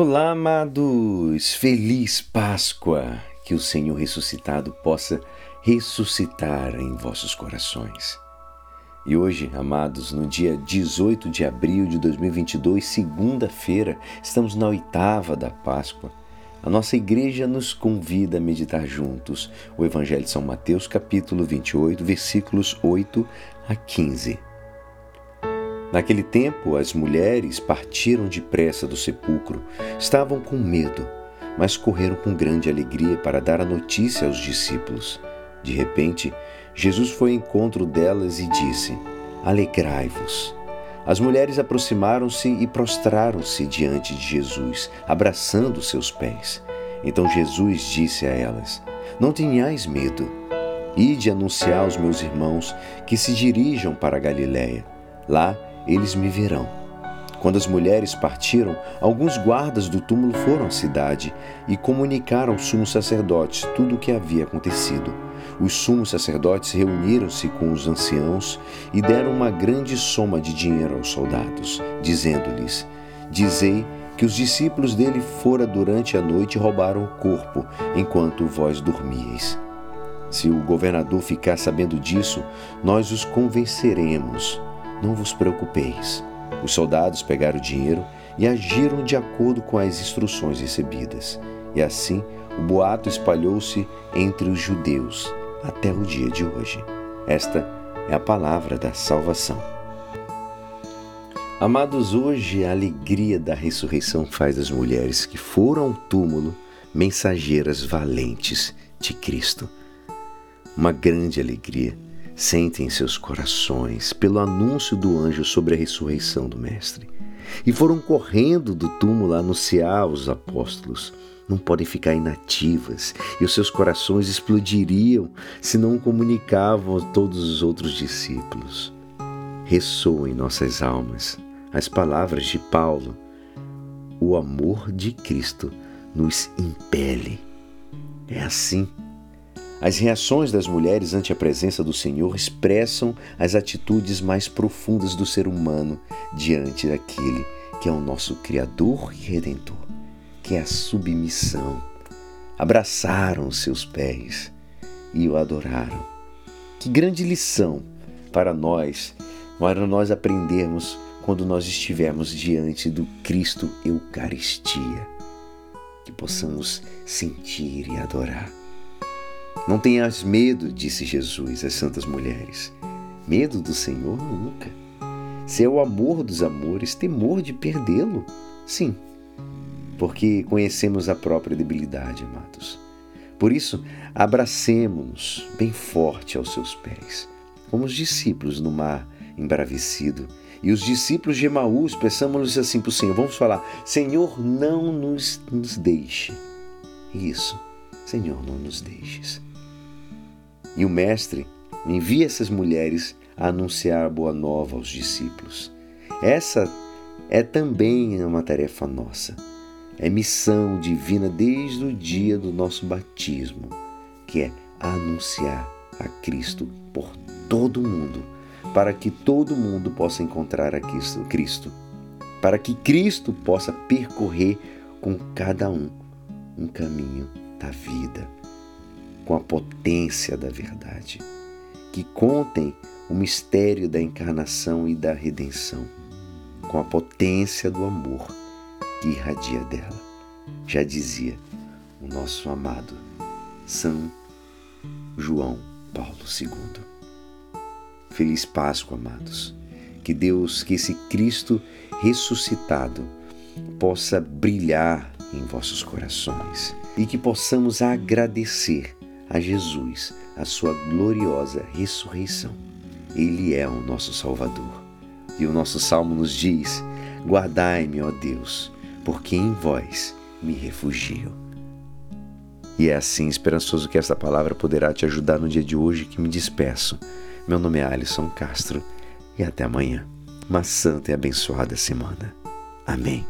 Olá, amados! Feliz Páscoa! Que o Senhor ressuscitado possa ressuscitar em vossos corações. E hoje, amados, no dia 18 de abril de 2022, segunda-feira, estamos na oitava da Páscoa. A nossa igreja nos convida a meditar juntos o Evangelho de São Mateus, capítulo 28, versículos 8 a 15. Naquele tempo, as mulheres partiram depressa do sepulcro. Estavam com medo, mas correram com grande alegria para dar a notícia aos discípulos. De repente, Jesus foi ao encontro delas e disse: Alegrai-vos. As mulheres aproximaram-se e prostraram-se diante de Jesus, abraçando seus pés. Então Jesus disse a elas: Não tenhais medo. Ide anunciar aos meus irmãos que se dirijam para a Galiléia. Lá eles me verão. Quando as mulheres partiram, alguns guardas do túmulo foram à cidade e comunicaram aos sumos sacerdotes tudo o que havia acontecido. Os sumos sacerdotes reuniram-se com os anciãos e deram uma grande soma de dinheiro aos soldados, dizendo-lhes: Dizei que os discípulos dele fora durante a noite e roubaram o corpo, enquanto vós dormíeis. Se o governador ficar sabendo disso, nós os convenceremos não vos preocupeis. Os soldados pegaram o dinheiro e agiram de acordo com as instruções recebidas. E assim o boato espalhou-se entre os judeus até o dia de hoje. Esta é a palavra da salvação. Amados, hoje a alegria da ressurreição faz das mulheres que foram ao túmulo mensageiras valentes de Cristo. Uma grande alegria sentem em seus corações pelo anúncio do anjo sobre a ressurreição do Mestre. E foram correndo do túmulo a anunciar aos apóstolos. Não podem ficar inativas e os seus corações explodiriam se não comunicavam a todos os outros discípulos. Ressoam em nossas almas as palavras de Paulo: O amor de Cristo nos impele. É assim as reações das mulheres ante a presença do Senhor expressam as atitudes mais profundas do ser humano diante daquele que é o nosso Criador e Redentor, que é a submissão. Abraçaram os seus pés e o adoraram. Que grande lição para nós, para nós aprendermos quando nós estivermos diante do Cristo Eucaristia. Que possamos sentir e adorar não tenhas medo, disse Jesus às santas mulheres. Medo do Senhor nunca. Se é o amor dos amores, temor de perdê-lo. Sim, porque conhecemos a própria debilidade, amados. Por isso, abracemos-nos bem forte aos seus pés, como os discípulos no mar embravecido. E os discípulos de Emaús, peçamos assim para o Senhor, vamos falar, Senhor, não nos, nos deixe. Isso, Senhor, não nos deixes. E o Mestre envia essas mulheres a anunciar a boa nova aos discípulos. Essa é também uma tarefa nossa. É missão divina desde o dia do nosso batismo, que é anunciar a Cristo por todo o mundo, para que todo mundo possa encontrar a Cristo, para que Cristo possa percorrer com cada um um caminho da vida com a potência da verdade, que contem o mistério da encarnação e da redenção, com a potência do amor que irradia dela. Já dizia o nosso amado São João Paulo II. Feliz Páscoa, amados. Que Deus, que esse Cristo ressuscitado possa brilhar em vossos corações e que possamos agradecer a Jesus, a sua gloriosa ressurreição. Ele é o nosso Salvador. E o nosso salmo nos diz: Guardai-me, ó Deus, porque em vós me refugio. E é assim, esperançoso que esta palavra poderá te ajudar no dia de hoje que me despeço. Meu nome é Alisson Castro e até amanhã. Uma santa e abençoada semana. Amém.